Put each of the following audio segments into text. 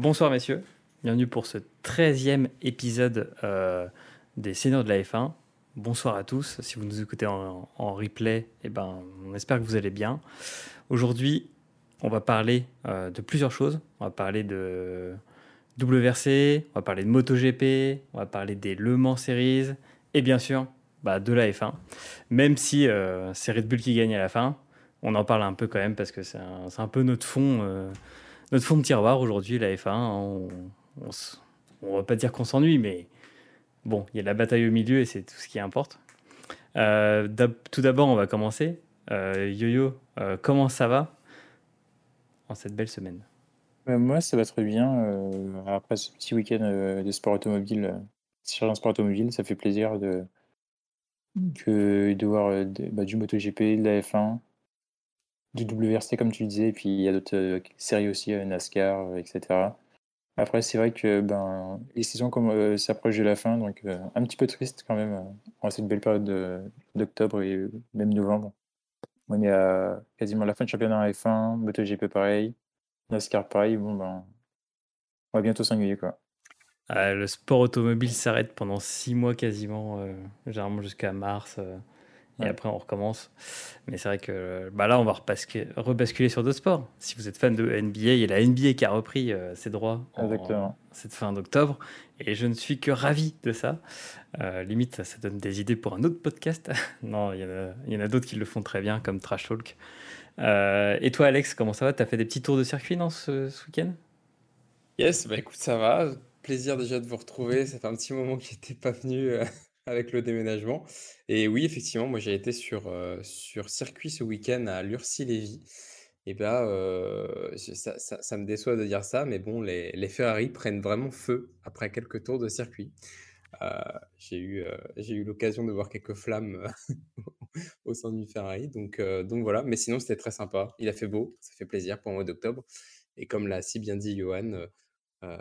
Bonsoir messieurs, bienvenue pour ce 13e épisode euh, des Seigneurs de la F1. Bonsoir à tous, si vous nous écoutez en, replay, eh ben, on espère que vous allez bien. Aujourd'hui, on va parler euh, de plusieurs choses. On va parler de WRC, on va parler de MotoGP, on va parler des Le Mans Series et bien sûr bah, de la F1. Même si euh, c'est Red Bull qui gagne à la fin, on en parle un peu quand même parce que c'est un, peu notre fond notre fond de tiroir aujourd'hui, la F1. On, on, va pas dire qu'on s'ennuie, mais bon, il y a la bataille au milieu et c'est tout ce qui importe. Euh, tout d'abord, on va commencer. Euh, Yo-Yo, euh, comment ça va en cette belle semaine? Moi, ça va très bien. après ce petit week-end de sport automobile, sur un sport automobile, ça fait plaisir de, que, de voir bah, du MotoGP, de la F1, du WRC comme tu disais, et puis il y a d'autres euh, séries aussi, euh, NASCAR, euh, etc. Après, c'est vrai que ben, les saisons s'approchent de la fin, donc un petit peu triste quand même en cette belle période d'octobre et même novembre. On est à quasiment la fin de championnat F1, MotoGP pareil, NASCAR pareil. Bon, ben, on va bientôt s'ennuyer quoi. le sport automobile s'arrête pendant six mois quasiment, généralement jusqu'à mars et après on recommence. Mais c'est vrai que bah là, on va rebasculer sur d'autres sports. Si vous êtes fan de NBA, il y a la NBA qui a repris euh, ses droits en, cette fin d'octobre. Et je ne suis que ravi de ça. Euh, limite, ça donne des idées pour un autre podcast. non, il y en a, d'autres qui le font très bien, comme Trash Talk. Euh, et toi, Alex, comment ça va? Tu as fait des petits tours de circuit dans ce, ce week-end? Yes, bah écoute, ça va. Plaisir déjà de vous retrouver. Ça fait un petit moment que j'étais pas venu avec le déménagement. Et oui, effectivement, moi j'ai été sur, euh, sur circuit ce week-end à Lurcy-Lévis. Et bien, euh, ça, ça, me déçoit de dire ça, mais bon, les, les Ferrari prennent vraiment feu après quelques tours de circuit. Euh, j'ai eu, j'ai eu l'occasion de voir quelques flammes au sein du Ferrari, donc, donc voilà. Mais sinon, c'était très sympa. Il a fait beau, ça fait plaisir pour le mois d'octobre. Et comme l'a si bien dit Johan,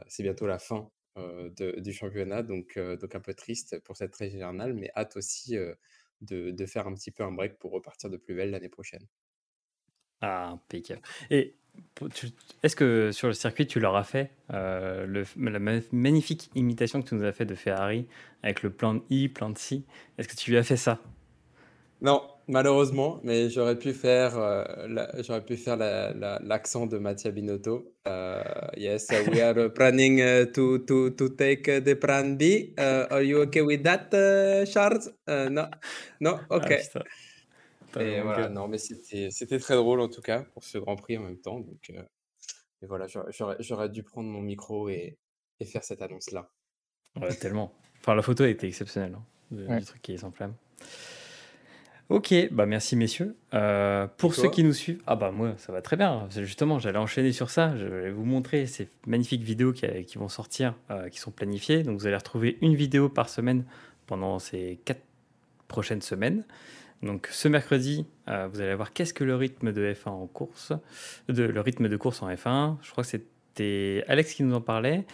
c'est bientôt la fin euh, du championnat, donc, euh, donc un peu triste pour cette régionale, mais hâte aussi euh, de, de, faire un petit peu un break pour repartir de plus belle l'année prochaine. Ah, impeccable. Et est-ce que sur le circuit, tu leur as fait le, la magnifique imitation que tu nous as fait de Ferrari avec le plan de I, plan de C? Est-ce que tu lui as fait ça? Non, Malheureusement, mais j'aurais pu faire, euh, j'aurais pu faire l'accent de Mattia Binotto. Euh, yes, we are planning uh, to, to, to take the plan B. Uh, are you okay with that, uh, Charles? no, no, ah, ok. et voilà, non, mais c'était très drôle en tout cas pour ce Grand Prix en même temps. Donc, euh, et voilà, j'aurais dû prendre mon micro et, et faire cette annonce-là. Ouais, tellement. Enfin, la photo était exceptionnelle, hein, le, truc qui est sans flamme. Ok, bah merci messieurs. Euh, pour ceux qui nous suivent, ah bah moi ça va très bien. Justement, j'allais enchaîner sur ça. Je vais vous montrer ces magnifiques vidéos qui, qui vont sortir, euh, qui sont planifiées. Donc vous allez retrouver une vidéo par semaine pendant ces quatre prochaines semaines. Donc ce mercredi, euh, vous allez voir qu'est-ce que le rythme de F1 en course, de, le rythme de course en F1. Je crois que c'était Alex qui nous en parlait.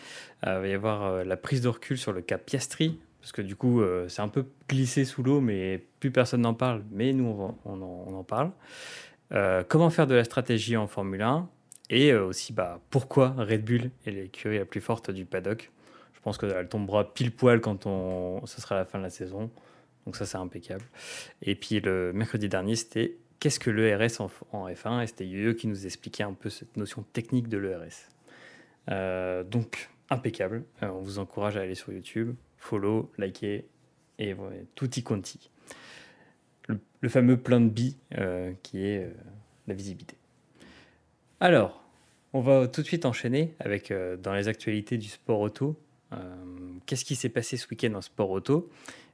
il va y avoir la prise de recul sur le cas Piastri parce que du coup, euh, c'est un peu glissé sous l'eau, mais plus personne n'en parle, mais nous, on, en, parle. Euh, comment faire de la stratégie en Formule 1 et euh, aussi bah, pourquoi Red Bull est l'écurie la plus forte du paddock? Je pense qu'elle tombera pile poil quand on, ce sera la fin de la saison. Donc ça, c'est impeccable. Et puis le mercredi dernier, c'était qu'est-ce que l'ERS en, en F1 Et c'était Yoyo qui nous expliquait un peu cette notion technique de l'ERS. donc impeccable. on vous encourage à aller sur YouTube follow, liker et tout y conti. Le, fameux plein de billes euh, qui est euh, la visibilité. Alors, on va tout de suite enchaîner avec euh, dans les actualités du sport auto. Qu'est-ce qui s'est passé ce week-end en sport auto?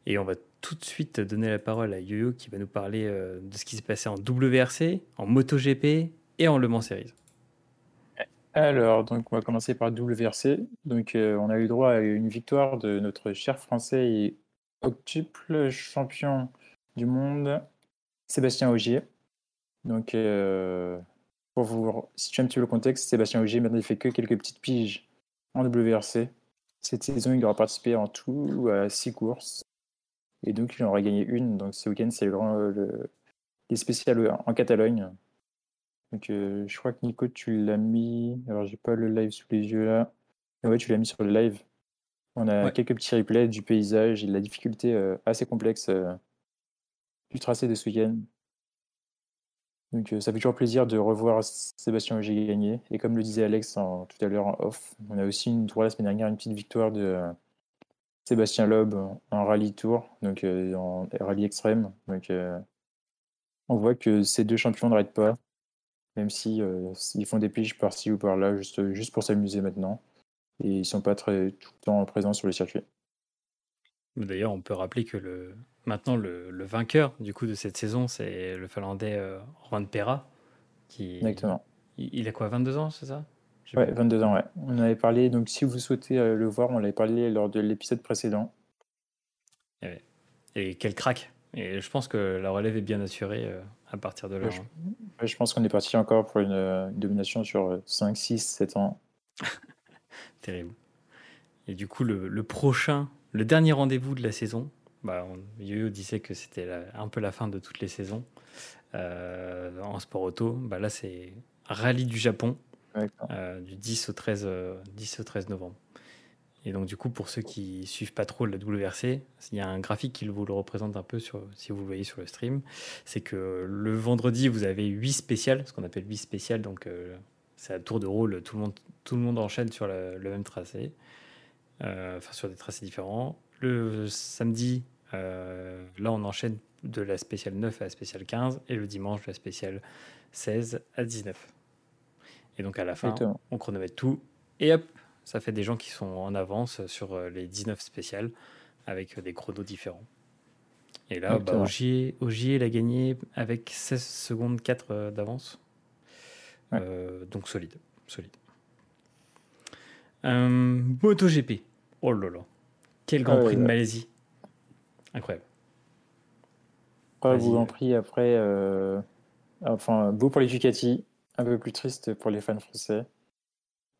Et on va tout de suite donner la parole à Yoyo qui va nous parler de ce qui s'est passé en WRC, en MotoGP et en Le Mans Series. Alors, donc on va commencer par WRC. Donc, euh, on a eu droit à une victoire de notre cher Français et octuple champion du monde, Sébastien Ogier. Donc, euh, pour vous situer un petit peu le contexte, Sébastien Ogier, il fait que quelques petites piges en WRC. Cette saison, il aura participé en tout à six courses. Et donc, il en aura gagné une. Donc, ce week-end, c'est le grand, le, les spéciales en Donc, euh, je crois que Nico, tu l'as mis. Alors, j'ai pas le live sous les yeux là. Ouais, tu l'as mis sur le live. On a quelques petits replays du paysage et de la difficulté euh, assez complexe euh, du tracé de ce week-end. Donc ça fait toujours plaisir de revoir Sébastien Auger gagner. Et comme le disait Alex tout à l'heure en off, on a aussi une tour la semaine dernière une petite victoire de Sébastien Loeb en rallye tour, donc en rallye extrême. Donc on voit que ces deux champions n'arrêtent pas, même si ils font des piges par-ci ou par-là, juste, juste pour s'amuser maintenant et ils sont pas très tout le temps présents sur le circuit. D'ailleurs, on peut rappeler que le, maintenant le, le vainqueur du coup de cette saison, c'est le Finlandais euh, Juan Pera. Qui, Exactement. Il, a quoi, 22 ans, c'est ça? Ouais, 22 ans, ouais. On avait parlé, donc si vous souhaitez euh, le voir, on l'avait parlé lors de l'épisode précédent. Et, et, quel crack Et je pense que la relève est bien assurée euh, à partir de là. je, hein. je, pense qu'on est parti encore pour une, une domination sur 5, 6, 7 ans. Terrible. Et du coup, le, prochain, le dernier rendez-vous de la saison, bah, Yo-Yo disait que c'était un peu la fin de toutes les saisons euh, en sport auto. Bah, là, c'est Rallye du Japon, euh, du 10 au, 13, 10 au 13 novembre. Et donc, du coup, pour ceux qui suivent pas trop la WRC, il y a un graphique qui vous le représente un peu sur, si vous le voyez sur le stream. C'est que le vendredi, vous avez 8 spéciales, ce qu'on appelle 8 spéciales, donc euh, c'est à tour de rôle, tout le monde, tout le monde enchaîne sur le, même tracé, euh, enfin sur des tracés différents. Le samedi, euh, là on enchaîne de la spéciale 9 à la spéciale 15 et le dimanche de la spéciale 16 à 19. Et donc à la fin, on chronomètre tout. Et hop, ça fait des gens qui sont en avance sur euh, les 19 spéciales avec des chronos différents. Et là, bah, Ogier, Ogier l'a gagné avec 16 secondes 4 d'avance. Euh, donc solide, solide. Euh, MotoGP. Oh là là. Quel Grand Prix de Malaisie. Incroyable. Vous Grand Prix après. Euh, enfin, beau pour les Ducati, un peu plus triste pour les fans français.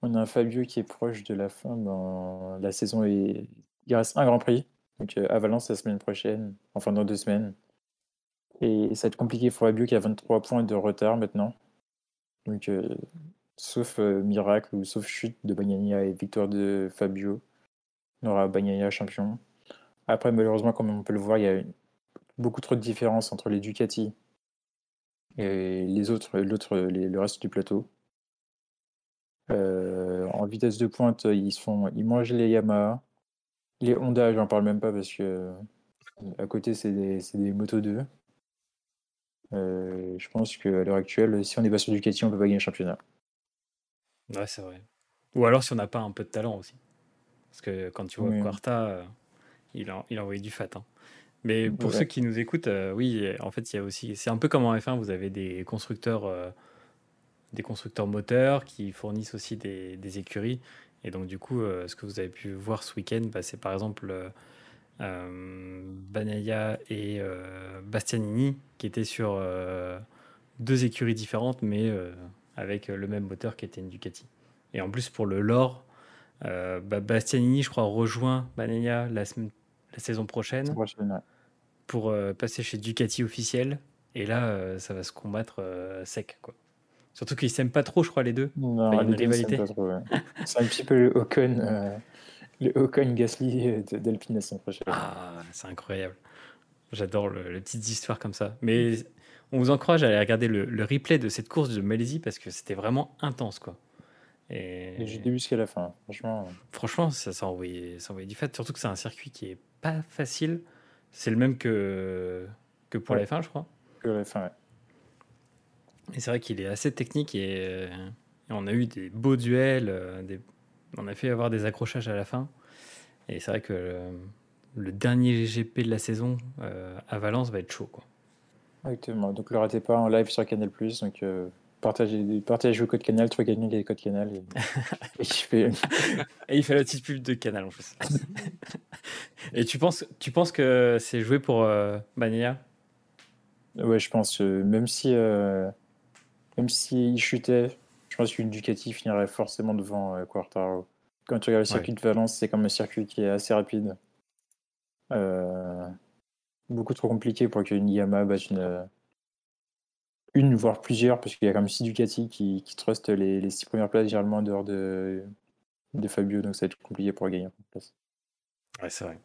On a un Fabio qui est proche de la fin dans la saison et il reste un Grand Prix. Donc à Valence la semaine prochaine, enfin dans deux semaines. Et ça va être compliqué pour Fabio qui a 23 points de retard maintenant. Donc, euh, sauf euh, miracle ou sauf chute de Bagnaia et victoire de Fabio, on aura Bagnaia champion. Après, malheureusement, comme on peut le voir, il y a beaucoup trop de différences entre les Ducati et les autres, le reste du plateau. Euh, en vitesse de pointe, ils, font, ils mangent les Yamaha. Les Honda, j'en parle même pas parce que à côté, c'est des, des Moto 2. Euh, je pense qu'à l'heure actuelle, si on n'est pas sur Ducati, on peut pas gagner le championnat. Ouais, c'est vrai. Ou alors si on n'a pas un peu de talent aussi. Parce que quand tu vois Quarta, euh, il, a, il a envoyé du fat. Hein. Mais pour ceux qui nous écoutent, euh, oui, en fait, il y a aussi. C'est un peu comme en F1, vous avez des constructeurs, des constructeurs moteurs qui fournissent aussi des, des écuries. Et donc, du coup, ce que vous avez pu voir ce week-end, bah, c'est par exemple euh, Banaya et euh, Bastianini, qui étaient sur euh, deux écuries différentes, mais avec le même moteur qui était une Ducati. Et en plus, pour le lore, bah, Bastianini, je crois, rejoint Banaya la, la saison prochaine, pour passer chez Ducati officiel. Et là, ça va se combattre sec. Quoi. Surtout qu'ils s'aiment pas trop, je crois, les deux. Non, y a une rivalité. C'est un petit peu le Ocon le Ocon Gasly d'Alpine la semaine prochaine. Ah, c'est incroyable. J'adore le, les petites histoires comme ça. Mais on vous encourage à aller regarder le, replay de cette course de Malaisie parce que c'était vraiment intense, quoi. Et, j'ai début jusqu'à la fin, franchement. Franchement, ça, ça, envoyait, du fait. Surtout que c'est un circuit qui est pas facile. C'est le même que, que pour la F1, je crois. Que la F1, ouais. Et c'est vrai qu'il est assez technique et, on a eu des beaux duels, euh, des, on a fait avoir des accrochages à la fin. Et c'est vrai que le, dernier GP de la saison euh, à Valence va être chaud. Quoi. Exactement. Donc, le ratez pas en live sur Canal. Donc, euh, partagez, partagez le code Canal, trouvez quelqu'un qui a le code Canal. Et, il fait... et il fait la petite pub de Canal en plus. et tu penses, tu penses que c'est joué pour euh, Ouais, je pense. Euh, même si. Même s'il chutait, je pense qu'une Ducati finirait forcément devant euh, Quartaro. Quand tu regardes le circuit de Valence, c'est comme un circuit qui est assez rapide. Euh, beaucoup trop compliqué pour qu'une Yamaha batte une, une, voire plusieurs, parce qu'il y a quand même six Ducati qui, qui trustent les, six premières places généralement en dehors de, de Fabio, donc ça va être compliqué pour gagner place. Ouais, c'est vrai.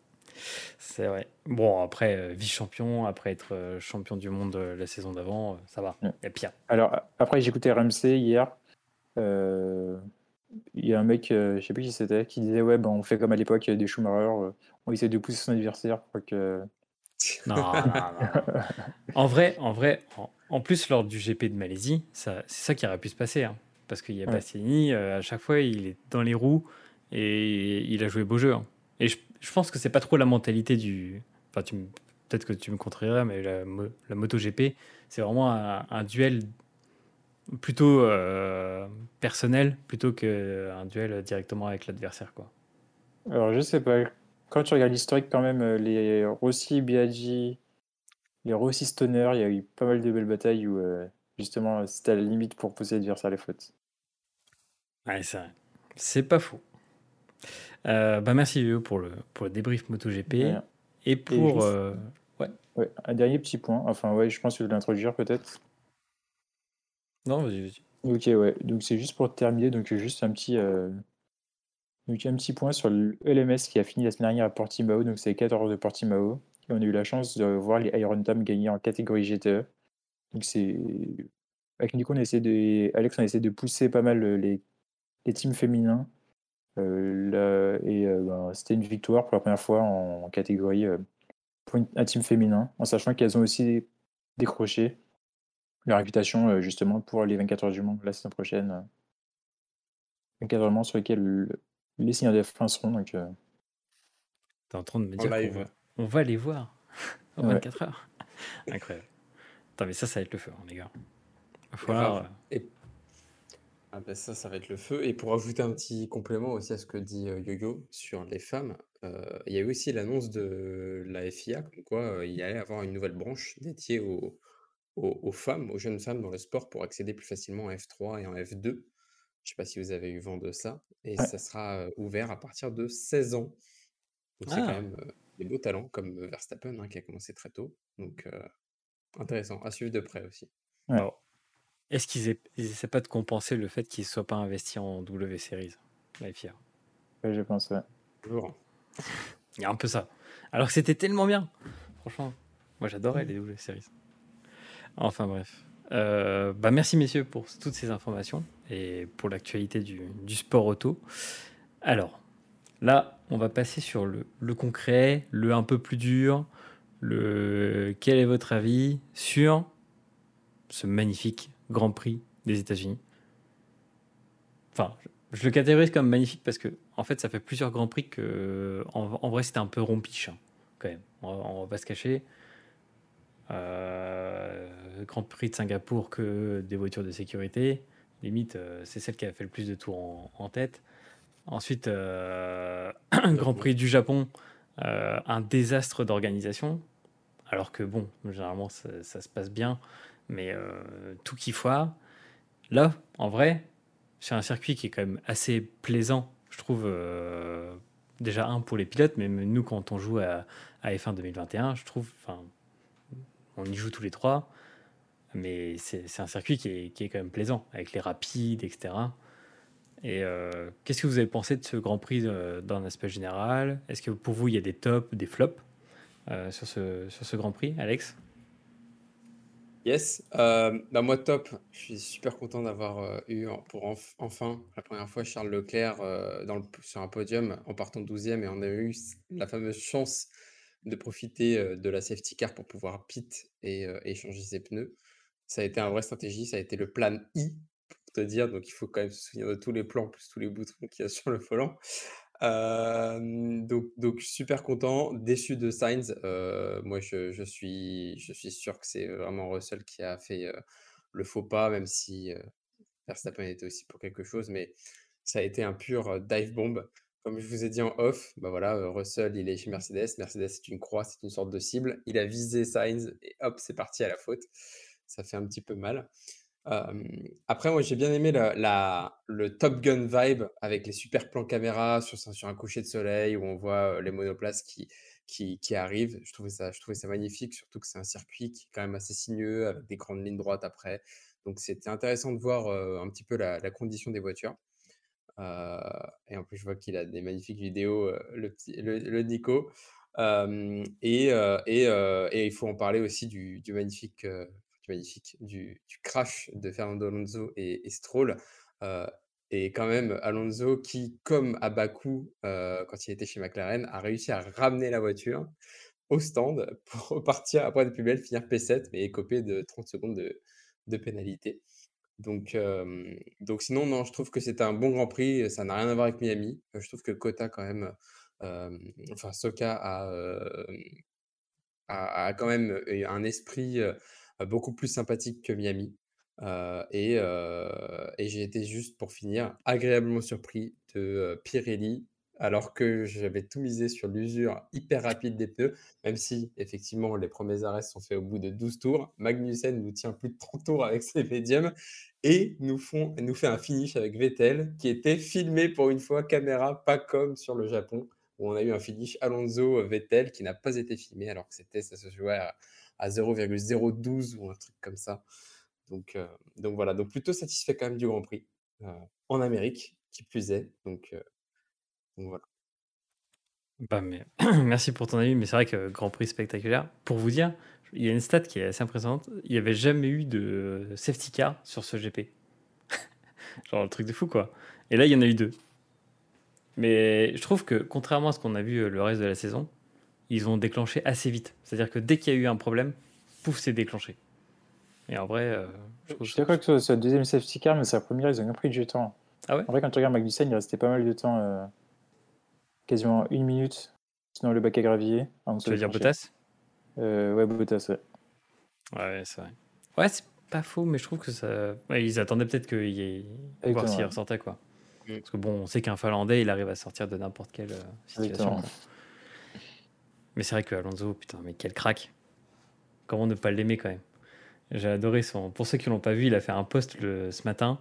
C'est vrai. Bon, après, euh, vice-champion, après être euh, champion du monde euh, la saison d'avant, ça va. Il y a pire. Alors, après, écouté RMC hier. Il y a un mec, je sais plus qui c'était, qui disait Ouais, ben, on fait comme à l'époque des Schumacher, on essaie de pousser son adversaire pour que. Non, non, non. en vrai, en vrai, en, plus, lors du GP de Malaisie, c'est ça qui aurait pu se passer. Hein, parce qu'il y a Bastiani, à chaque fois, il est dans les roues et il a joué beau jeu. Hein. Et je, je pense que c'est pas trop la mentalité du. Enfin, tu peut-être que tu me contreras, mais la, la MotoGP, c'est vraiment un, duel plutôt euh, personnel plutôt qu'un duel directement avec l'adversaire. quoi. Alors, je sais pas. Quand tu regardes l'historique, quand même, euh, les Rossi, Biaggi, les Rossi Stoner, il y a eu pas mal de belles batailles où euh, justement c'était à la limite pour pousser l'adversaire les fautes. Ouais, c'est vrai. C'est pas faux. Euh, bah merci Léo pour le, pour le débrief MotoGP. Et pour. Euh, ouais. ouais. Un dernier petit point. Enfin, ouais, je pense que je vais l'introduire peut-être. Non, vas-y, vas-y. Ok, ouais. Donc c'est juste pour terminer. Donc juste un petit. Euh... Donc un petit point sur le LMS qui a fini la semaine dernière à Portimao. Donc c'est 14 de Portimao. Et on a eu la chance de voir les Iron Tam gagner en catégorie GTE. Donc c'est. Avec Nico, on a essayé de. Alex, on a essayé de pousser pas mal les, les teams féminins. Euh, et euh, ben, c'était une victoire pour la première fois en, catégorie euh, pour un team féminin, en sachant qu'elles ont aussi décroché la réputation justement pour les 24 heures du monde la saison prochaine. 24 heures du monde sur lesquels les signes de F1 seront. Donc, T'es en train de me dire qu'on va, on va les voir en 24 heures. Incroyable. Attends, mais ça, ça va être le feu, hein, les gars. Ah ben ça, ça va être le feu. Et pour ajouter un petit complément aussi à ce que dit Yoyo sur les femmes, il y a eu aussi l'annonce de la FIA, comme quoi il y allait avoir une nouvelle branche dédiée aux, aux, femmes, aux jeunes femmes dans le sport pour accéder plus facilement en F3 et en F2. Je ne sais pas si vous avez eu vent de ça. Et ça sera ouvert à partir de 16 ans. Donc c'est quand ah! même des beaux talents, comme Verstappen, hein, qui a commencé très tôt. Donc intéressant, à suivre de près aussi. Est-ce qu'ils essaient pas de compenser le fait qu'ils ne soient pas investis en W Series, la FIA Oui, je pense, ouais. Toujours. Il y a un peu ça. Alors que c'était tellement bien. Franchement, moi j'adorais les W Series. Enfin bref. Euh, bah merci messieurs pour toutes ces informations et pour l'actualité du, du, sport auto. Alors, là, on va passer sur le, le, concret, le un peu plus dur. Le quel est votre avis sur ce magnifique Grand Prix des États-Unis. Enfin, je, le catégorise comme magnifique parce que, en fait, ça fait plusieurs Grands Prix que, en, vrai, c'était un peu rompiche, hein, quand même. On, va pas se cacher. Euh, Grand Prix de Singapour que des voitures de sécurité. Limite, euh, c'est celle qui a fait le plus de tours en, tête. Ensuite, euh, Grand Prix du Japon, un désastre d'organisation. Alors que, bon, généralement, ça se passe bien mais euh, tout qui foire. Là, en vrai, c'est un circuit qui est quand même assez plaisant, je trouve. Euh, déjà, un pour les pilotes, mais nous, quand on joue à, F1 2021, je trouve. Enfin, on y joue tous les trois, mais c'est un circuit qui est, quand même plaisant, avec les rapides, etc. Et euh, qu'est-ce que vous avez pensé de ce Grand Prix dans un aspect général? Est-ce que pour vous, il y a des tops, des flops sur, ce, sur ce Grand Prix, Alex? Yes, euh, bah, moi top, je suis super content d'avoir euh, eu pour enfin la première fois Charles Leclerc euh, dans le, sur un podium en partant 12e et on a eu la fameuse chance de profiter de la safety car pour pouvoir pit et échanger ses pneus. Ça a été un vrai stratégie, ça a été le plan I pour te dire, donc il faut quand même se souvenir de tous les plans plus tous les boutons qu'il y a sur le volant donc, super content, déçu de Sainz. moi, je, je, suis, je suis sûr que c'est vraiment Russell qui a fait le faux pas, même si Verstappen était aussi pour quelque chose, mais ça a été un pur dive bomb. Comme je vous ai dit en off, bah voilà, Russell, il est chez Mercedes. Mercedes, c'est une croix, c'est une sorte de cible. Il a visé Sainz et hop, c'est parti à la faute. Ça fait un petit peu mal après, moi, j'ai bien aimé le Top Gun vibe avec les super plans caméra sur, un coucher de soleil où on voit les monoplaces qui, arrivent. Je trouvais, ça, magnifique, surtout que c'est un circuit qui est quand même assez sinueux avec des grandes lignes droites après. Donc, c'était intéressant de voir un petit peu la, condition des voitures. et en plus, je vois qu'il a des magnifiques vidéos, le Nico. et, il faut en parler aussi du magnifique, du, crash de Fernando Alonso et, Stroll. et quand même, Alonso qui, comme à Bakou, quand il était chez McLaren, a réussi à ramener la voiture au stand pour repartir après de plus belle, finir P7, mais écopé de 30 secondes de, de pénalité. Donc, donc sinon, non, je trouve que c'était un bon Grand Prix. Ça n'a rien à voir avec Miami. Je trouve que Kota, quand même, enfin, Soka a, a, quand même un esprit beaucoup plus sympathique que Miami. et, j'ai été juste, pour finir, agréablement surpris de Pirelli alors que j'avais tout misé sur l'usure hyper rapide des pneus, même si effectivement les premiers arrêts sont faits au bout de 12 tours. Magnussen nous tient plus de 30 tours avec ses médiums et nous, font, nous fait un finish avec Vettel qui était filmé pour une fois caméra, pas comme sur le Japon où on a eu un finish Alonso-Vettel qui n'a pas été filmé alors que c'était ça se jouait à, 0,012 ou un truc comme ça. Donc, euh, donc voilà, donc plutôt satisfait quand même du Grand Prix euh, en Amérique, qui plus est. Donc, euh, voilà. Bah, mais, merci pour ton avis, mais c'est vrai que Grand Prix spectaculaire. Pour vous dire, il y a une stat qui est assez impressionnante. Il n'y avait jamais eu de safety car sur ce GP. Genre le truc de fou, quoi. Et là, il y en a eu deux. Mais je trouve que, contrairement à ce qu'on a vu le reste de la saison, ils ont déclenché assez vite. C'est-à-dire que dès qu'il y a eu un problème, pouf, c'est déclenché. Et en vrai, euh, je, je suis d'accord que c'est le deuxième safety car, mais c'est la première, ils ont bien pris du temps. Ah ouais En vrai, quand tu regardes Magnussen, il restait pas mal de temps. Euh, quasiment une minute, sinon le bac à gravier. Tu veux dire Bottas? Euh, Ouais, Bottas, ouais. Ouais, c'est vrai. Ouais, c'est pas faux, mais je trouve que ça. ils attendaient peut-être qu'il y ait. voir s'il ressortait, quoi. Mm. Parce que bon, on sait qu'un Finlandais, il arrive à sortir de n'importe quelle euh, situation. Mais c'est vrai que Alonso, putain, mais quel crack. Comment ne pas l'aimer quand même J'ai adoré son. Pour ceux qui l'ont pas vu, il a fait un post ce matin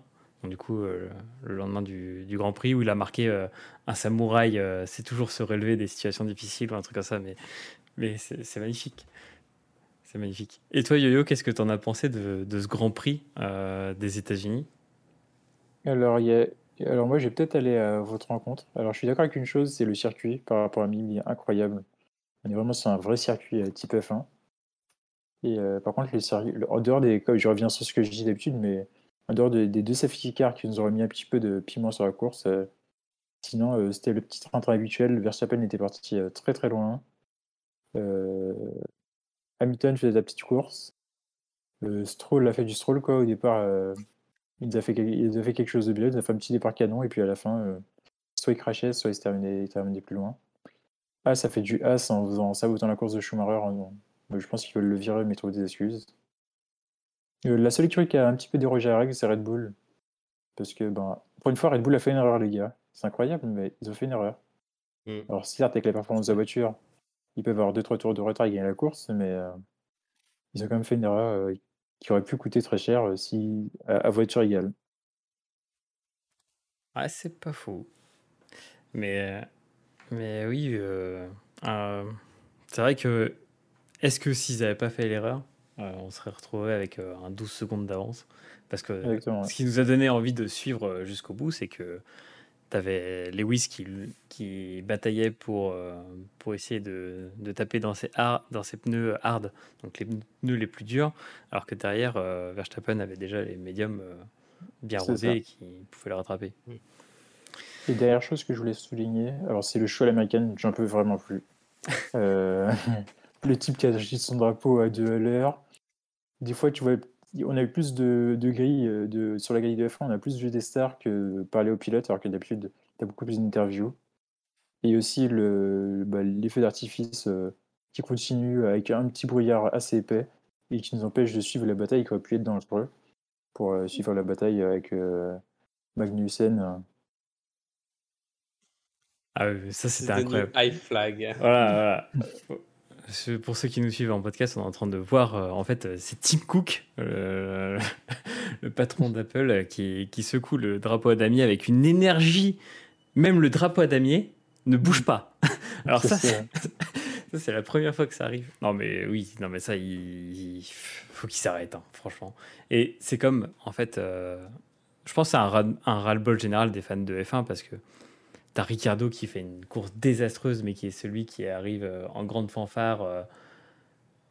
du coup, euh, le lendemain du, Grand Prix, où il a marqué euh, un samouraï, euh, c'est toujours se relever des situations difficiles ou un truc comme ça, mais, mais c'est magnifique. C'est magnifique. Et toi, Yo-Yo, qu'est-ce que tu en as pensé de, ce Grand Prix des États-Unis? Alors, il Alors moi, je vais peut-être aller à votre rencontre. Alors, je suis d'accord avec une chose, c'est le circuit par rapport à Mimi, incroyable. On est vraiment sur un vrai circuit type F1. Et par contre, en dehors des, je reviens sur ce que je dis d'habitude, mais en dehors des deux safety cars qui nous auraient mis un petit peu de piment sur la course, euh, sinon euh, c'était le petit train-train habituel. Verstappen était parti euh, très très loin. Hamilton faisait la petite course. Stroll a fait du Stroll quoi au départ. il, a fait, il a fait quelque chose de bien, il a fait un petit départ canon et puis à la fin, soit il crachait, soit il se terminait, plus loin. Ah, ça fait du As en, faisant, sabotant la course de Schumacher. Je pense qu'ils veulent le virer mais trouver des excuses. Euh, la seule écurie qui a un petit peu dérogé à la règle, c'est Red Bull. Parce que, ben, pour une fois, Red Bull a fait une erreur, les gars. C'est incroyable, mais ils ont fait une erreur. Mm. Alors, certes, avec la performance de la voiture, ils peuvent avoir 2-3 tours de retard et gagner la course, mais euh, ils ont quand même fait une erreur euh, qui aurait pu coûter très cher si, à, voiture égale. Ah, c'est pas faux. Mais, mais oui, c'est vrai que est-ce que s'ils n'avaient pas fait l'erreur, euh, on serait retrouvé avec euh, un 12 secondes d'avance? Parce que ce qui nous a donné envie de suivre euh, jusqu'au bout, c'est que tu avais Lewis qui, qui bataillait pour, pour essayer de, de taper dans ses, dans ses pneus hard, donc les pneus les plus durs, alors que derrière, Verstappen avait déjà les médiums bien rodés et qui pouvaient le rattraper. Et dernière chose que je voulais souligner, alors c'est le show à l'américaine, j'en peux vraiment plus. le type qui a acheté son drapeau à deux à l'heure, des fois, tu vois, on a eu plus de, de grilles euh, de, sur la grille de F1, on a plus vu des stars que parler aux pilotes, alors que d'habitude, tu as beaucoup plus d'interviews. Et aussi le, bah, l'effet d'artifice euh, qui continue avec un petit brouillard assez épais et qui nous empêche de suivre la bataille qui aurait pu être dangereux pour euh, suivre la bataille avec Magnussen. Ah oui, ça c'était incroyable. High flag. Voilà, voilà. pour ceux qui nous suivent en podcast, on est en train de voir, euh, en fait, euh, c'est Tim Cook, le patron d'Apple, qui, qui, secoue le drapeau à damier avec une énergie. Même le drapeau à damier ne bouge pas. Alors ça, ça c'est la première fois que ça arrive. Non mais oui, non mais ça, il, faut qu'il s'arrête, hein, franchement. Et c'est comme, en fait, euh, je pense que c'est un, un ras-le-bol général des fans de F1 parce que tu as Ricardo qui fait une course désastreuse, mais qui est celui qui arrive en grande fanfare.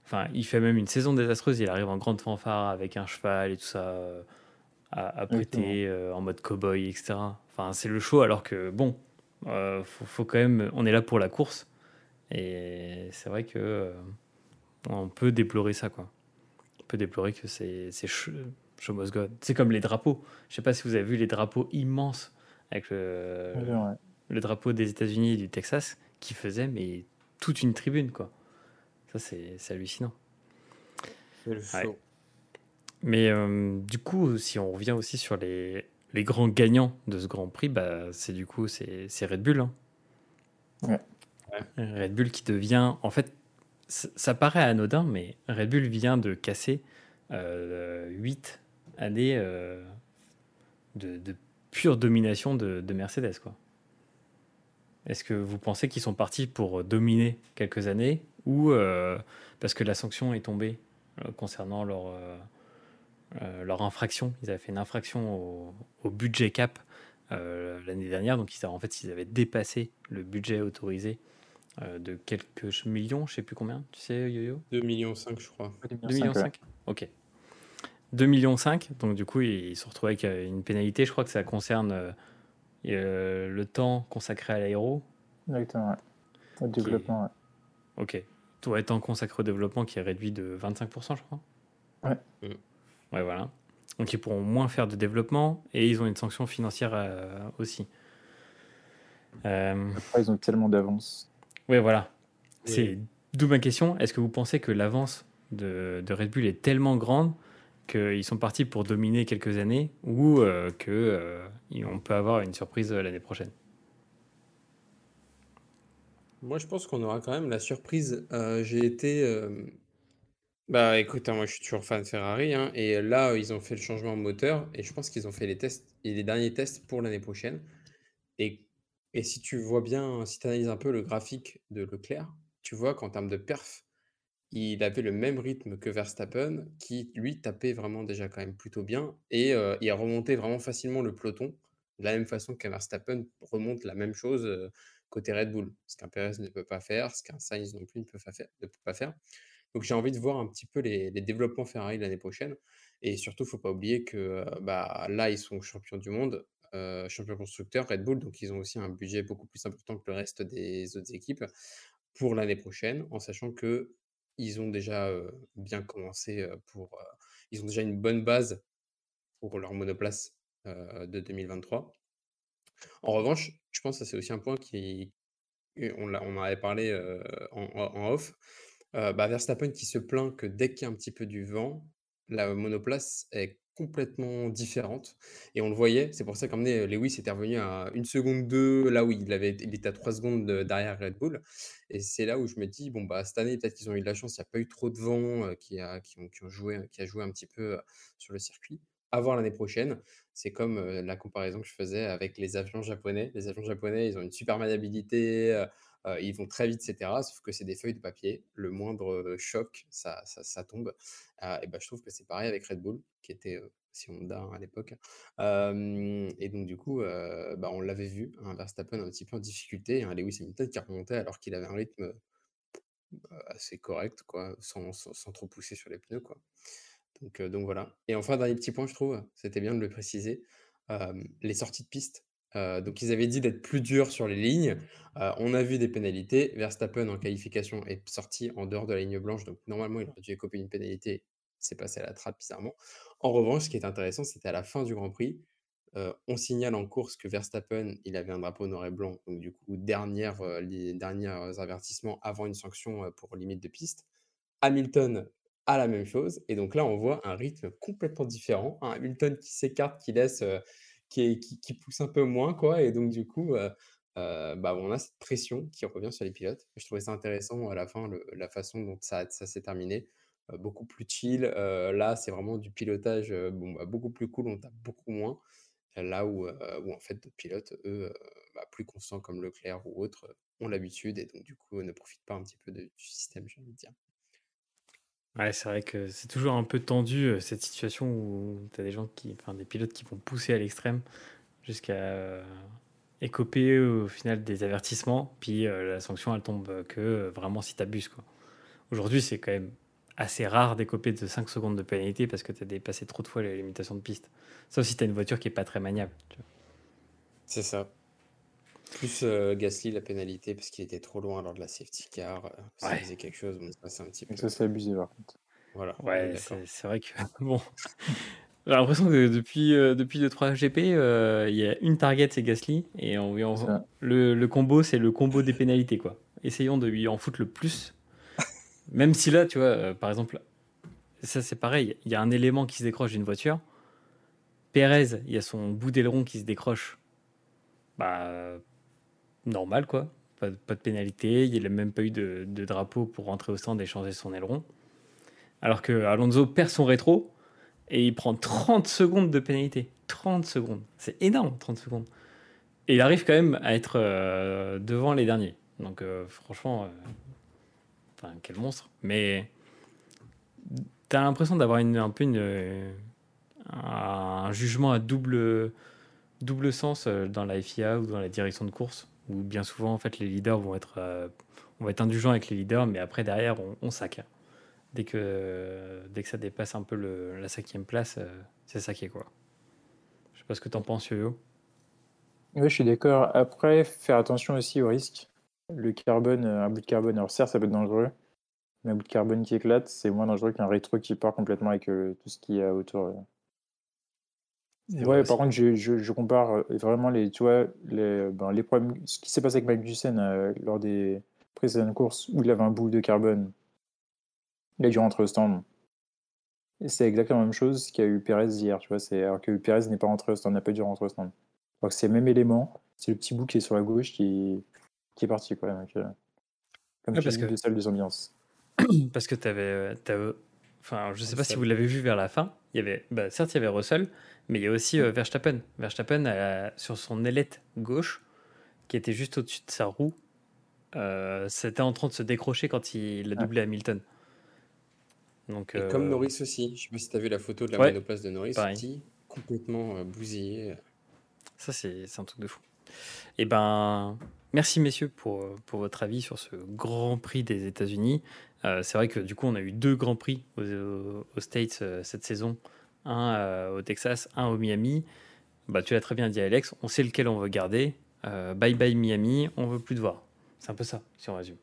Enfin, il fait même une saison désastreuse. Il arrive en grande fanfare avec un cheval et tout ça, à, à prêter en mode cowboy, etc. Enfin, c'est le show, alors que bon, euh, faut, quand même, on est là pour la course. Et c'est vrai que euh, on peut déplorer ça, quoi. On peut déplorer que c'est show must go. C'est comme les drapeaux. Je sais pas si vous avez vu les drapeaux immenses avec le, le drapeau des États-Unis et du Texas qui faisait mais toute une tribune, quoi. Ça, c'est hallucinant. Mais euh, du coup, si on revient aussi sur les, les grands gagnants de ce Grand Prix, bah, c'est du coup c'est Red Bull. Hein. Red Bull qui devient, en fait, ça paraît anodin, mais Red Bull vient de casser euh, 8 années euh, de, pure domination de, Mercedes. quoi. Est-ce que vous pensez qu'ils sont partis pour dominer quelques années ou euh, parce que la sanction est tombée euh, concernant leur, euh, leur infraction? Ils avaient fait une infraction au, budget cap euh, l'année dernière. Donc, ils, en fait, ils avaient dépassé le budget autorisé euh, de quelques millions, je sais plus combien, tu sais, Yo-Yo? 2 millions 5, je crois. 2 millions 5 Ok. 2 millions 5, donc du coup, ils se retrouvent avec une pénalité. Je crois que ça concerne le temps consacré à l'aéro. Exactement, ouais. Au développement, ouais. Ok. Tout temps consacré au développement qui est réduit de 25%, je crois. Ouais. Mm. Ouais, voilà. Donc ils pourront moins faire de développement et ils ont une sanction financière euh, aussi. Euh... Après, ils ont tellement d'avance. Ouais, voilà. C'est d'où ma question. Est-ce que vous pensez que l'avance de, de, Red Bull est tellement grande qu'ils sont partis pour dominer quelques années ou euh, qu'on euh, peut avoir une surprise l'année prochaine Moi, je pense qu'on aura quand même la surprise. J'ai été bah écoute, hein, moi je suis toujours fan de Ferrari, hein, et là ils ont fait le changement moteur, et je pense qu'ils ont fait les tests, et les derniers tests pour l'année prochaine. Et, et si tu vois bien, si tu analyses un peu le graphique de Leclerc, tu vois qu'en termes de perf, il avait le même rythme que Verstappen, qui lui tapait vraiment déjà quand même plutôt bien, et il a remonté vraiment facilement le peloton, de la même façon qu'un Verstappen remonte la même chose côté Red Bull, ce qu'un Perez ne peut pas faire, ce qu'un Sainz non plus ne peut pas faire. Donc j'ai envie de voir un petit peu les, développements Ferrari l'année prochaine. Et surtout, il faut pas oublier que bah, là, ils sont champions du monde, champions constructeurs, Red Bull, donc ils ont aussi un budget beaucoup plus important que le reste des autres équipes pour l'année prochaine, en sachant que ils ont déjà bien commencé pour. ils ont déjà une bonne base pour leur monoplace de 2023. En revanche, je pense que c'est aussi un point qui. On, on en avait parlé en, off. Euh, bah, Verstappen qui se plaint que dès qu'il y a un petit peu du vent, la monoplace est complètement différente. Et on le voyait, c'est pour ça qu'emmené euh, Lewis était revenu à une seconde 2, là où il, avait, il était à 3 secondes derrière Red Bull. Et c'est là où je me dis, bon, bah, cette année, peut-être qu'ils ont eu de la chance, il n'y a pas eu trop de vent euh, qui, a, qui, ont, joué, qui a joué un petit peu sur le circuit. À voir l'année prochaine, c'est comme la comparaison que je faisais avec les avions japonais. Les avions japonais, ils ont une super maniabilité, ils vont très vite, etc. Sauf que c'est des feuilles de papier. Le moindre choc, ça, ça, tombe. et ben, je trouve que c'est pareil avec Red Bull, qui était si Honda hein, à l'époque. et donc, du coup, bah, on l'avait vu, un Verstappen un petit peu en difficulté, un Lewis Hamilton qui remontait alors qu'il avait un rythme assez correct, quoi, sans, sans, trop pousser sur les pneus. Quoi. Donc, donc voilà. Et enfin, dernier petit point, je trouve, c'était bien de le préciser, les sorties de piste donc ils avaient dit d'être plus durs sur les lignes. on a vu des pénalités. Verstappen en qualification est sorti en dehors de la ligne blanche, donc normalement il aurait dû écoper une pénalité. C'est passé à la trappe bizarrement. En revanche, ce qui est intéressant, c'était à la fin du Grand Prix. on signale en course que Verstappen, il avait un drapeau noir et blanc, donc du coup, dernière, les derniers avertissements avant une sanction pour limite de piste. Hamilton a la même chose, et donc là, on voit un rythme complètement différent. Hamilton qui s'écarte, qui laisse qui, pousse un peu moins, quoi. Et donc, du coup, bah, on a cette pression qui revient sur les pilotes. Je trouvais ça intéressant à la fin, la façon dont ça, ça s'est terminé. beaucoup plus chill. là, c'est vraiment du pilotage bah, beaucoup plus cool, on tape beaucoup moins. Là où, où en fait, d'autres pilotes, eux, bah, plus constants comme Leclerc ou autres, ont l'habitude et donc, du coup, ne profitent pas un petit peu du système, j'ai envie de dire. Ouais, c'est vrai que c'est toujours un peu tendu cette situation où tu as des gens qui, enfin des pilotes qui vont pousser à l'extrême jusqu'à écoper au final des avertissements, puis la sanction elle tombe que vraiment si tu abuses. Aujourd'hui, c'est quand même assez rare d'écoper de 5 secondes de pénalité parce que tu as dépassé trop de fois les limitations de piste. Sauf si tu as une voiture qui est pas très maniable. C'est ça. Plus euh, Gasly, la pénalité, parce qu'il était trop loin lors de la safety car. Euh, ça faisait quelque chose, ça c'est un petit peu. Ça, c'est abusé par contre. Voilà. Ouais, c'est vrai que. Bon. J'ai l'impression que depuis, euh, depuis 2-3 GP, il y a une target, c'est Gasly. Et on, le, le, combo, c'est le combo des pénalités. quoi. Essayons de lui en foutre le plus. Même si là, tu vois, par exemple, ça c'est pareil, il y a un élément qui se décroche d'une voiture. Pérez, il y a son bout d'aileron qui se décroche. Bah, normal, quoi. Pas, de pénalité. Il n'a même pas eu de, drapeau pour rentrer au stand et changer son aileron. Alors que Alonso perd son rétro et il prend 30 secondes de pénalité. 30 secondes. C'est énorme, 30 secondes. Et il arrive quand même à être euh, devant les derniers. Donc, euh, franchement, euh, quel monstre. Mais tu as l'impression d'avoir un peu un jugement à double sens dans la FIA ou dans la direction de course où bien souvent, en fait, les leaders vont être, euh, on va être indulgents avec les leaders, mais après, derrière, on, on sac. Dès que, dès que ça dépasse un peu la cinquième place, euh, c'est saqué, quoi. Je sais pas ce que tu en penses, Yo. Oui, je suis d'accord. Après, faire attention aussi au risque. Le carbone, un bout de carbone, alors certes, ça peut être dangereux, mais un bout de carbone qui éclate, c'est moins dangereux qu'un rétro qui part complètement avec euh, tout ce qui est autour. Ouais, par contre, je, je, compare euh, vraiment les, tu vois, les, ben, les problèmes, ce qui s'est passé avec Magnussen euh, lors des précédentes courses où il avait un boule de carbone. Il a dû rentrer au stand. C'est exactement la même chose qu'il y a eu Perez hier, tu vois, alors que Perez n'est pas rentré au stand, n'a pas dû rentrer au stand. Donc c'est le même élément, c'est le petit bout qui est sur la gauche qui, qui est parti, quoi. Donc, euh, comme ouais, parce que... de salle des ambiances. parce que tu avais, Enfin, je sais pas si vous l'avez vu vers la fin. Il y avait, bah, certes, il y avait Russell, mais il y a aussi euh, Verstappen. Verstappen, sur son ailette gauche, qui était juste au-dessus de sa roue, euh, c'était en train de se décrocher quand il a doublé Hamilton. Donc, Et comme euh, Norris aussi. Je sais pas si tu as vu la photo de la monoplace de Norris, aussi, complètement bousillé. Ça, c'est un truc de fou. Et eh ben, merci messieurs pour, pour votre avis sur ce Grand Prix des États-Unis. c'est vrai que du coup, on a eu deux Grands Prix aux, aux States cette saison un euh, au Texas, un au Miami. Bah, tu l'as très bien dit, Alex, on sait lequel on veut garder. Euh, bye bye Miami, on veut plus te voir. C'est un peu ça, si on résume.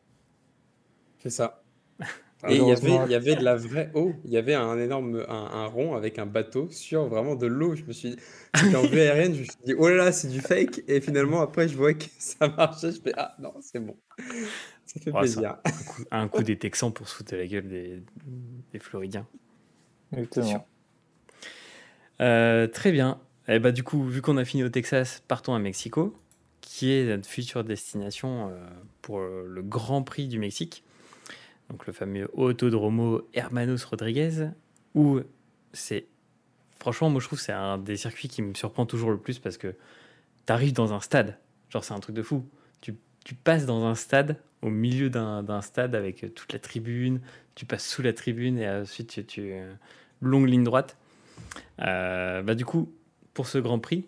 C'est ça. Et il y, avait, il y avait de la vraie eau. Il y avait un énorme un, rond avec un bateau sur vraiment de l'eau. Je me suis dit, en aérienne, je me suis dit, oh là là, c'est du fake. Et finalement, après, je vois que ça marchait. Je fais, ah non, c'est bon. Ça fait plaisir. un, coup, des Texans pour se foutre la gueule des, des Floridiens. Exactement. Euh, très bien. Et eh bah, du coup, vu qu'on a fini au Texas, partons à Mexico, qui est notre future destination euh, pour le Grand Prix du Mexique. Donc le fameux Autodromo Hermanos Rodriguez, où c'est. Franchement, moi je trouve que c'est un des circuits qui me surprend toujours le plus parce que tu arrives dans un stade. Genre, c'est un truc de fou. Tu, passes dans un stade, au milieu d'un stade avec toute la tribune, tu passes sous la tribune et ensuite tu. tu longue ligne droite. Euh, bah, du coup, pour ce Grand Prix,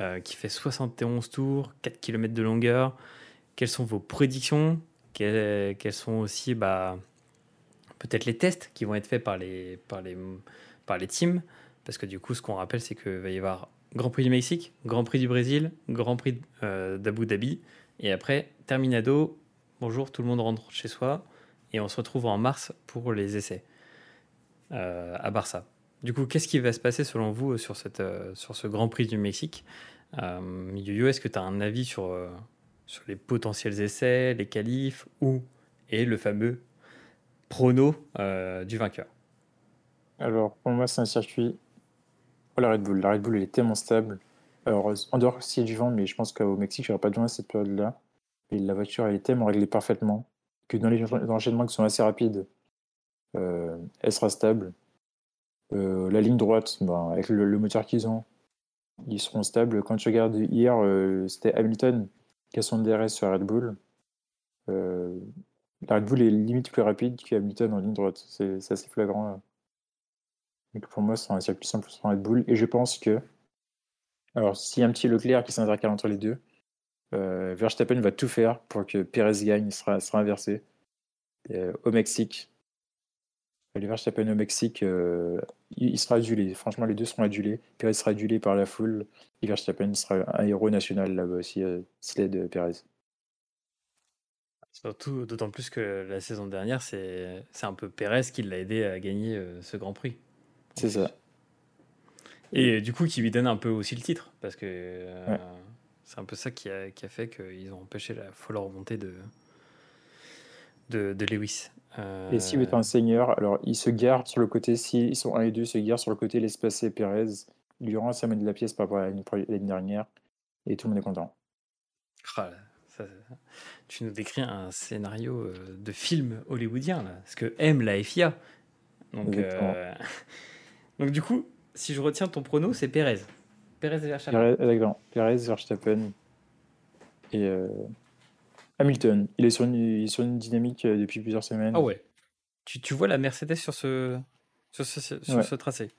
euh, qui fait 71 tours, 4 km de longueur, quelles sont vos prédictions? Quels, sont aussi bah, peut-être les tests qui vont être faits par les, par les, par les teams. Parce que du coup, ce qu'on rappelle, c'est qu'il va y avoir Grand Prix du Mexique, Grand Prix du Brésil, Grand Prix euh, d'Abu Dhabi, et après, terminado, bonjour, tout le monde rentre chez soi, et on se retrouve en mars pour les essais à Barça. Du coup, qu'est-ce qui va se passer selon vous euh, sur, cette, euh, sur ce Grand Prix du Mexique? Euh, Yo-Yo, est-ce que tu as un avis sur, euh, sur les potentiels essais, les qualifs ou et le fameux prono du vainqueur Alors, pour moi, c'est un circuit. Oh, la Red Bull. La Red Bull, elle est tellement stable. Alors, en dehors s'il y a du vent, mais je pense qu'au Mexique, aura pas de vent à cette période-là. La voiture, elle est tellement réglée parfaitement que dans les enchaînements qui sont assez rapides, elle sera stable. Euh, la ligne droite, ben, avec le, moteur qu'ils ont, ils seront stables. Quand tu regardes hier, euh, c'était Hamilton a son DRS sur Red Bull. Euh, la Red Bull est limite plus rapide qu'Hamilton en ligne droite. C'est assez flagrant. Donc pour moi, c'est un circuit 100% Red Bull. Et je pense que, alors s'il y a un petit Leclerc qui s'intercale entre les deux, euh, Verstappen va tout faire pour que Perez gagne, sera, sera inversé. Euh, au Mexique, le Verstappen au Mexique, il, sera adulé. Franchement, les deux seront adulés. Perez sera adulé par la foule et Verstappen sera un héros national là-bas aussi, euh, Sled Perez. Surtout, d'autant plus que la saison dernière, c'est un peu Perez qui l'a aidé à gagner ce Grand Prix. C'est ça. Et du coup, qui lui donne un peu aussi le titre, parce que c'est un peu ça qui a, qui a fait qu'ils ont empêché la folle remontée de, de, de Lewis. Et s'il est un seigneur, alors il se garde sur le côté, s'ils sont 1 et 2, il se garde sur le côté l'espacé Pérez. Rend sa main de la pièce par rapport à l'année dernière, et tout le monde est content. Ah, tu nous décris un scénario euh, de film hollywoodien, là, ce que aime la FIA. Donc, euh, donc du coup, si je retiens ton prono, c'est Pérez. Pérez et Verstappen. Pérez, Pérez Verstappen. Et euh, Hamilton. Il est sur une, sur une dynamique euh, depuis plusieurs semaines. Ah ouais. Tu, tu vois la Mercedes sur ce, sur ce, sur ce tracé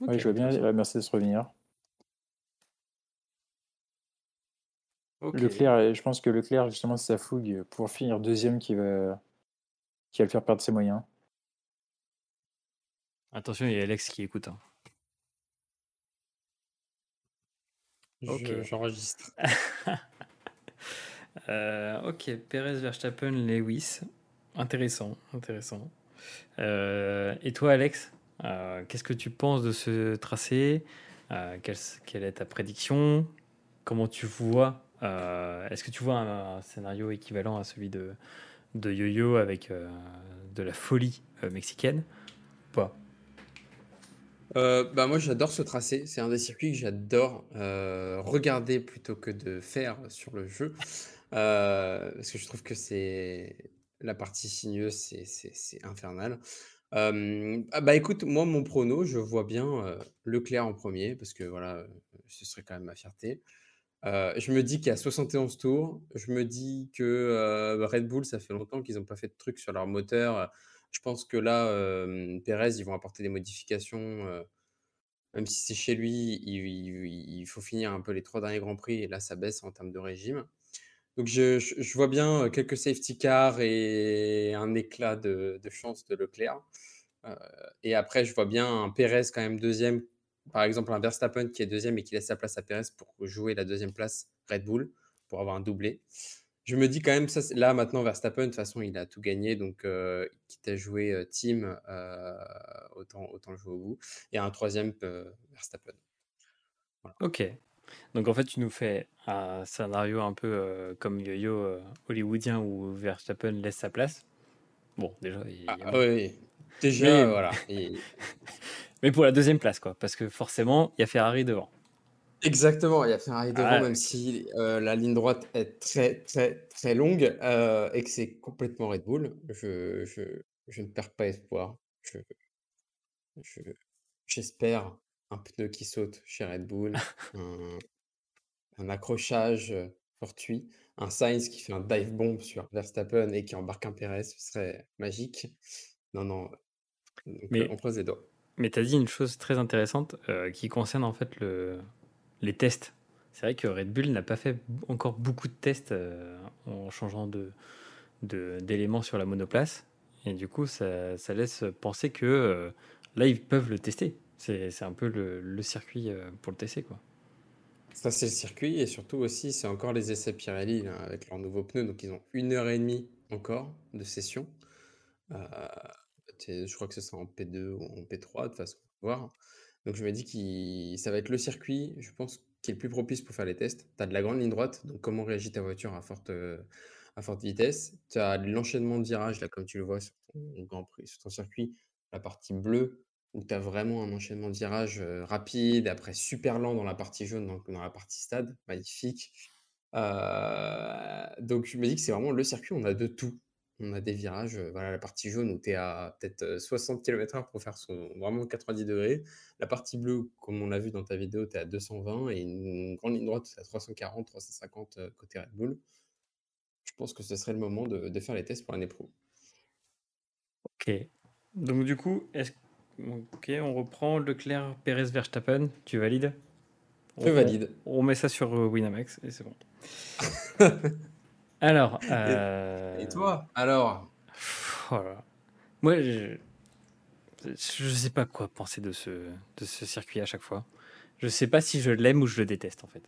Oui, je vois bien la Mercedes revenir. Leclerc, je pense que Leclerc, justement, c'est sa fougue pour finir deuxième qui va, qui va le faire perdre ses moyens. Attention, il y a Alex qui écoute. Hein. J'enregistre. Euh, ok, Perez, Verstappen, Lewis. Intéressant, intéressant. Euh, et toi, Alex, euh, qu'est-ce que tu penses de ce tracé? Quelle, est ta prédiction? Comment tu vois Est-ce que tu vois un, scénario équivalent à celui de, de Yo-Yo avec de la folie mexicaine? Pas? Bah moi j'adore ce tracé, c'est un des circuits que j'adore regarder plutôt que de faire sur le jeu. Euh, parce que je trouve que c'est la partie sinueuse, c'est infernal. ah bah écoute, moi mon prono, je vois bien euh, Leclerc en premier, parce que voilà, ce serait quand même ma fierté. Euh, je me dis qu'il y a 71 tours. Je me dis que Red Bull, ça fait longtemps qu'ils n'ont pas fait de trucs sur leur moteur. Je pense que là, Perez, ils vont apporter des modifications. même si c'est chez lui, il, il, faut finir un peu les trois derniers Grands Prix, et là, ça baisse en termes de régime. Donc je, vois bien quelques safety cars et un éclat de, chance de Leclerc. Et après, je vois bien un Perez quand même deuxième. Par exemple, un Verstappen qui est deuxième et qui laisse sa place à Perez pour jouer la deuxième place Red Bull, pour avoir un doublé. Je me dis quand même, ça, là maintenant, Verstappen, de toute façon, il a tout gagné. Donc, quitte à jouer team, autant, autant le jouer au bout. Et un troisième Verstappen. Ok. Donc en fait, tu nous fais un scénario un peu euh, comme yo-yo euh, hollywoodien où Verstappen laisse sa place. Bon, déjà, il... ah, oui, déjà, voilà. Mais pour la deuxième place, quoi, parce que forcément, il y a Ferrari devant. Exactement, il y a Ferrari devant, même si euh, la ligne droite est très, très, très longue et que c'est complètement Red Bull. Je, je, je, ne perds pas espoir. J'espère un pneu qui saute chez Red Bull, un, accrochage fortuit, un Sainz qui fait un dive bomb sur Verstappen et qui embarque un Perez, ce serait magique. Non, non, mais, on croise les doigts. Mais tu as dit une chose très intéressante qui concerne en fait le, les tests. C'est vrai que Red Bull n'a pas fait encore beaucoup de tests en changeant de, d'éléments sur la monoplace. Et du coup, ça, ça laisse penser que là, ils peuvent le tester. C'est un peu le, circuit euh, pour le TC, quoi. Ça, c'est le circuit et surtout aussi, c'est encore les essais Pirelli avec leurs nouveaux pneus. Donc, ils ont une heure et demie encore de session. Euh, je crois que ce sera en P2 ou en P3, de toute façon, on voir. Donc, je me dis que ça va être le circuit, je pense, qui est le plus propice pour faire les tests. Tu as de la grande ligne droite, donc comment réagit ta voiture à forte, à forte vitesse? Tu as l'enchaînement de virages, là, comme tu le vois sur ton, Grand Prix, sur ton circuit. La partie bleue, où tu as vraiment un enchaînement de virages rapide, après super lent dans la partie jaune, donc dans la partie stade, magnifique. donc je me dis que c'est vraiment le circuit, on a de tout. On a des virages, voilà, la partie jaune où tu es à peut-être 60 km/h pour faire son, vraiment 90 degrés. La partie bleue, comme on l'a vu dans ta vidéo, tu es à 220 et une grande ligne droite, à 340, 350 côté Red Bull. je pense que ce serait le moment de, de faire les tests pour l'année pro. Ok. Donc du coup, est-ce Ok, on reprend Leclerc, Perez, Verstappen. Tu valides Je valide. On met ça sur euh, Winamax et c'est bon. Alors. Euh... Et toi Alors voilà. Moi, je... je sais pas quoi penser de ce, de ce circuit à chaque fois. Je sais pas si je l'aime ou je le déteste en fait.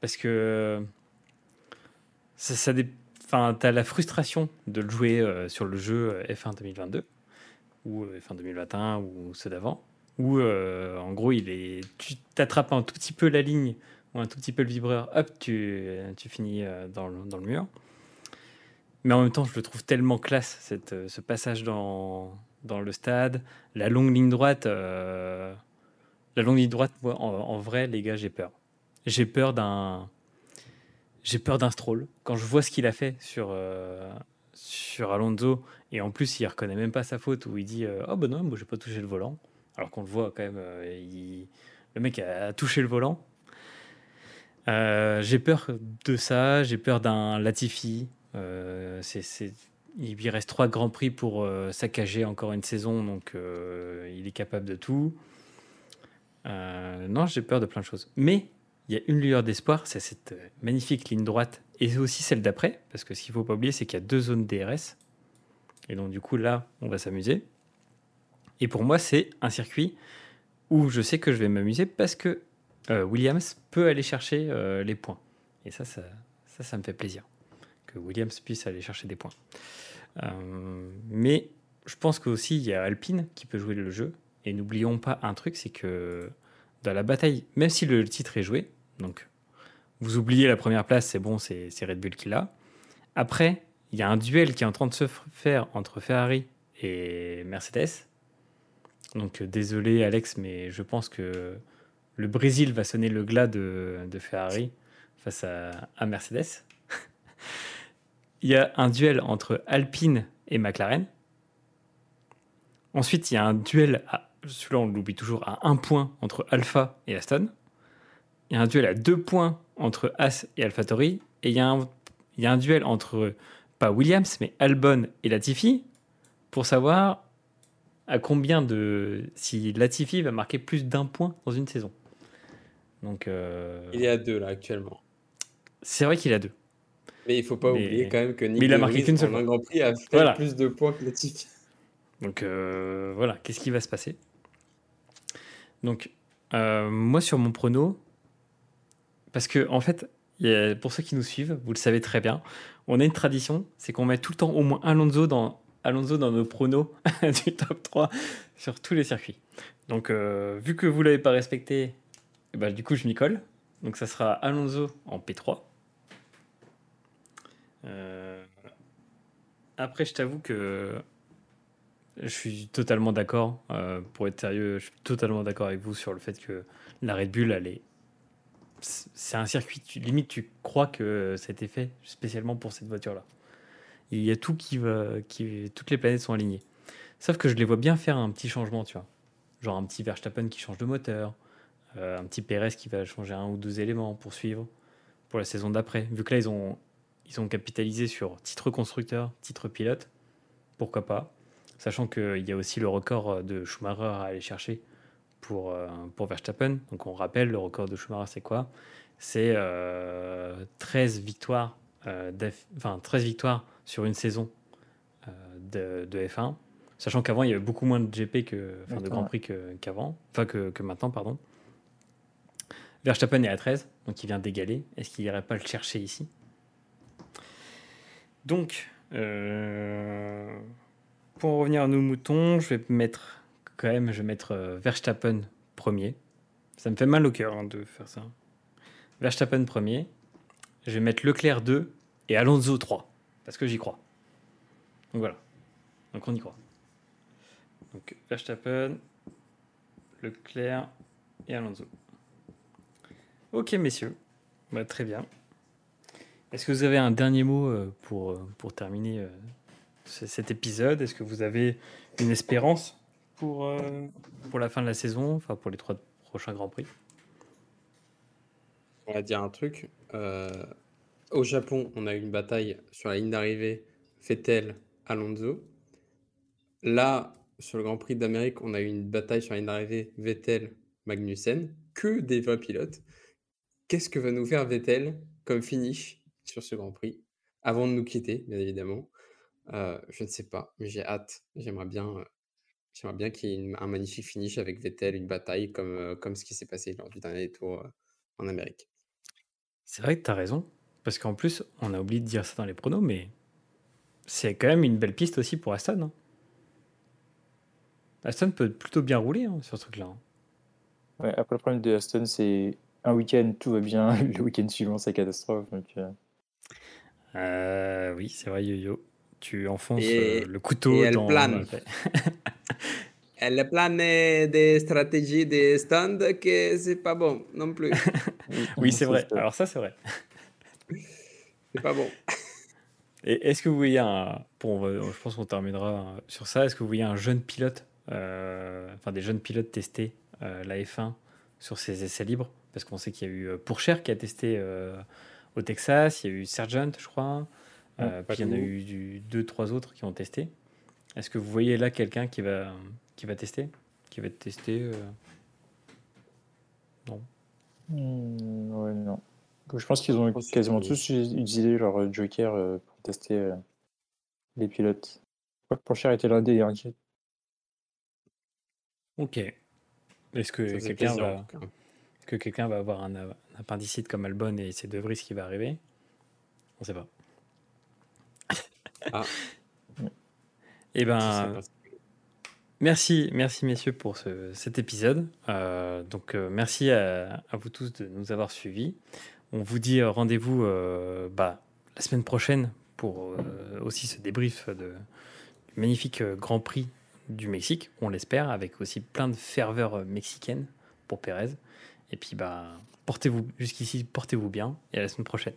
Parce que ça, ça dé... enfin, t'as la frustration de le jouer euh, sur le jeu euh, F1 2022 ou euh, fin 2021 ou ceux d'avant, où euh, en gros il est, tu t'attrapes un tout petit peu la ligne ou un tout petit peu le vibreur, hop, tu, tu finis euh, dans le, dans le mur. Mais en même temps, je le trouve tellement classe, cette, ce passage dans, dans le stade, la longue ligne droite. la longue ligne droite, moi, en, vrai, les gars, j'ai peur. J'ai peur d'un, j'ai peur d'un stroll. Quand je vois ce qu'il a fait sur, sur Alonso, et en plus, il reconnaît même pas sa faute, où il dit euh, Oh ben non, moi j'ai pas touché le volant. Alors qu'on le voit quand même, euh, le mec a touché le volant. Euh, j'ai peur de ça, j'ai peur d'un Latifi. c'est, Il lui reste trois grands prix pour saccager encore une saison, donc il est capable de tout. non, j'ai peur de plein de choses. Mais il y a une lueur d'espoir, c'est cette magnifique ligne droite et aussi celle d'après, parce que ce qu'il ne faut pas oublier, c'est qu'il y a deux zones DRS. Et donc du coup là, on va s'amuser. Et pour moi, c'est un circuit où je sais que je vais m'amuser parce que euh, Williams peut aller chercher euh, les points. Et ça ça, ça, me fait plaisir. Que Williams puisse aller chercher des points. Euh, mais je pense qu'aussi, il y a Alpine qui peut jouer le jeu. Et n'oublions pas un truc, c'est que dans la bataille, même si le titre est joué, donc vous oubliez la première place, c'est bon, c'est Red Bull qui l'a. Après, il y a un duel qui est en train de se faire entre Ferrari et Mercedes. Donc euh, désolé Alex, mais je pense que le Brésil va sonner le glas de, Ferrari face à Mercedes. il y a un duel entre Alpine et McLaren. Ensuite, il y a un duel, celui-là on l'oublie toujours, à un point entre Alpha et Aston. Il y a un duel à deux points entre As et AlphaTauri. Et il y, a un, il y a un duel entre, pas Williams, mais Albon et Latifi, pour savoir à combien de. si Latifi va marquer plus d'un point dans une saison. Donc, euh... Il est à deux là actuellement. C'est vrai qu'il est à deux. Mais il faut pas mais... oublier quand même que Nick mais il a marqué qu'une seule un Grand Prix a fait voilà. plus de points que Latifi. Donc euh, voilà, qu'est-ce qui va se passer? Donc euh, moi sur mon prono, parce que en fait, pour ceux qui nous suivent, vous le savez très bien, on a une tradition, c'est qu'on met tout le temps au moins Alonso dans, Alonso dans nos pronos du top 3 sur tous les circuits. Donc, euh, vu que vous ne l'avez pas respecté, eh ben, du coup, je m'y colle. Donc, ça sera Alonso en P3. Euh... Après, je t'avoue que je suis totalement d'accord. Euh, pour être sérieux, je suis totalement d'accord avec vous sur le fait que la Red Bull, elle est c'est un circuit, limite tu crois que ça a été fait spécialement pour cette voiture-là. Il y a tout qui va, qui, toutes les planètes sont alignées. Sauf que je les vois bien faire un petit changement, tu vois. Genre un petit Verstappen qui change de moteur, euh, un petit Perez qui va changer un ou deux éléments pour suivre pour la saison d'après. Vu que là, ils ont, ils ont capitalisé sur titre constructeur, titre pilote, pourquoi pas. Sachant qu'il y a aussi le record de Schumacher à aller chercher pour, euh, pour Verstappen. Donc on rappelle, le record de Schumacher, c'est quoi? C'est euh, 13 victoires, euh, enfin 13 victoires sur une saison euh, de, de, F1. Sachant qu'avant, il y avait beaucoup moins de GP que, enfin, de Grand Prix qu'avant, enfin que, que, maintenant, pardon. Verstappen est à 13, donc il vient d'égaler. Est-ce qu'il n'irait pas le chercher ici? Donc, euh, pour en revenir à nos moutons, je vais mettre quand même, je vais mettre euh, Verstappen premier. Ça me fait mal au cœur hein, de faire ça. Verstappen premier. Je vais mettre Leclerc 2 et Alonso 3. Parce que j'y crois. Donc voilà. Donc on y croit. Donc Verstappen, Leclerc et Alonso. Ok messieurs. Bah, très bien. Est-ce que vous avez un dernier mot euh, pour, pour terminer euh, cet épisode? Est-ce que vous avez une espérance? Pour, euh, pour la fin de la saison, enfin pour les trois prochains Grands Prix On va dire un truc. Euh, au Japon, on a eu une bataille sur la ligne d'arrivée Vettel-Alonso. Là, sur le Grand Prix d'Amérique, on a eu une bataille sur la ligne d'arrivée Vettel-Magnussen. Que des vrais pilotes. Qu'est-ce que va nous faire Vettel comme finish sur ce Grand Prix? Avant de nous quitter, bien évidemment euh, Je ne sais pas, mais j'ai hâte. J'aimerais bien, euh, j'aimerais bien qu'il y ait un magnifique finish avec Vettel, une bataille comme, euh, comme ce qui s'est passé lors du dernier tour en Amérique. C'est vrai que tu as raison, parce qu'en plus, on a oublié de dire ça dans les pronos, mais c'est quand même une belle piste aussi pour Aston. Hein. Aston peut plutôt bien rouler hein, sur ce truc-là. Hein. Ouais, après, le problème de Aston, c'est un week-end, tout va bien. Le week-end suivant, c'est catastrophe. Euh. Euh, oui, c'est vrai, Yo-Yo. Tu enfonces euh, le couteau et dans. Elle plane. elle plane des stratégies des stands que c'est pas bon non plus. oui, c'est vrai. Alors, ça, c'est vrai. c'est pas bon. Et est-ce que vous voyez un. Bon, je pense qu'on terminera sur ça. Est-ce que vous voyez un jeune pilote, enfin des jeunes pilotes tester la F1 sur ses essais libres? Parce qu'on sait qu'il y a eu euh, Pourcher qui a testé euh, au Texas, il y a eu Sergent, je crois, euh, puis il y en a eu du, deux, trois autres qui ont testé. Est-ce que vous voyez là quelqu'un qui va, qui va tester? Qui va tester Non. Hmm, ouais, non. Je pense qu'ils ont quasiment tous utilisé leur joker pour tester les pilotes. Je crois que était l'un des derniers. Ok. Est-ce que quelqu'un va que quelqu'un va avoir un, appendicite comme Albon et c'est De Vries qui va arriver? On ne sait pas. Ah. Eh ben, merci, merci messieurs pour cet épisode. Euh, donc euh, merci à, vous tous de nous avoir suivis. On vous dit euh, rendez-vous bah, la semaine prochaine pour aussi ce débrief de, du magnifique Grand Prix du Mexique, on l'espère, avec aussi plein de ferveur mexicaine pour Pérez. Et puis, bah, portez-vous jusqu'ici, portez-vous bien et à la semaine prochaine.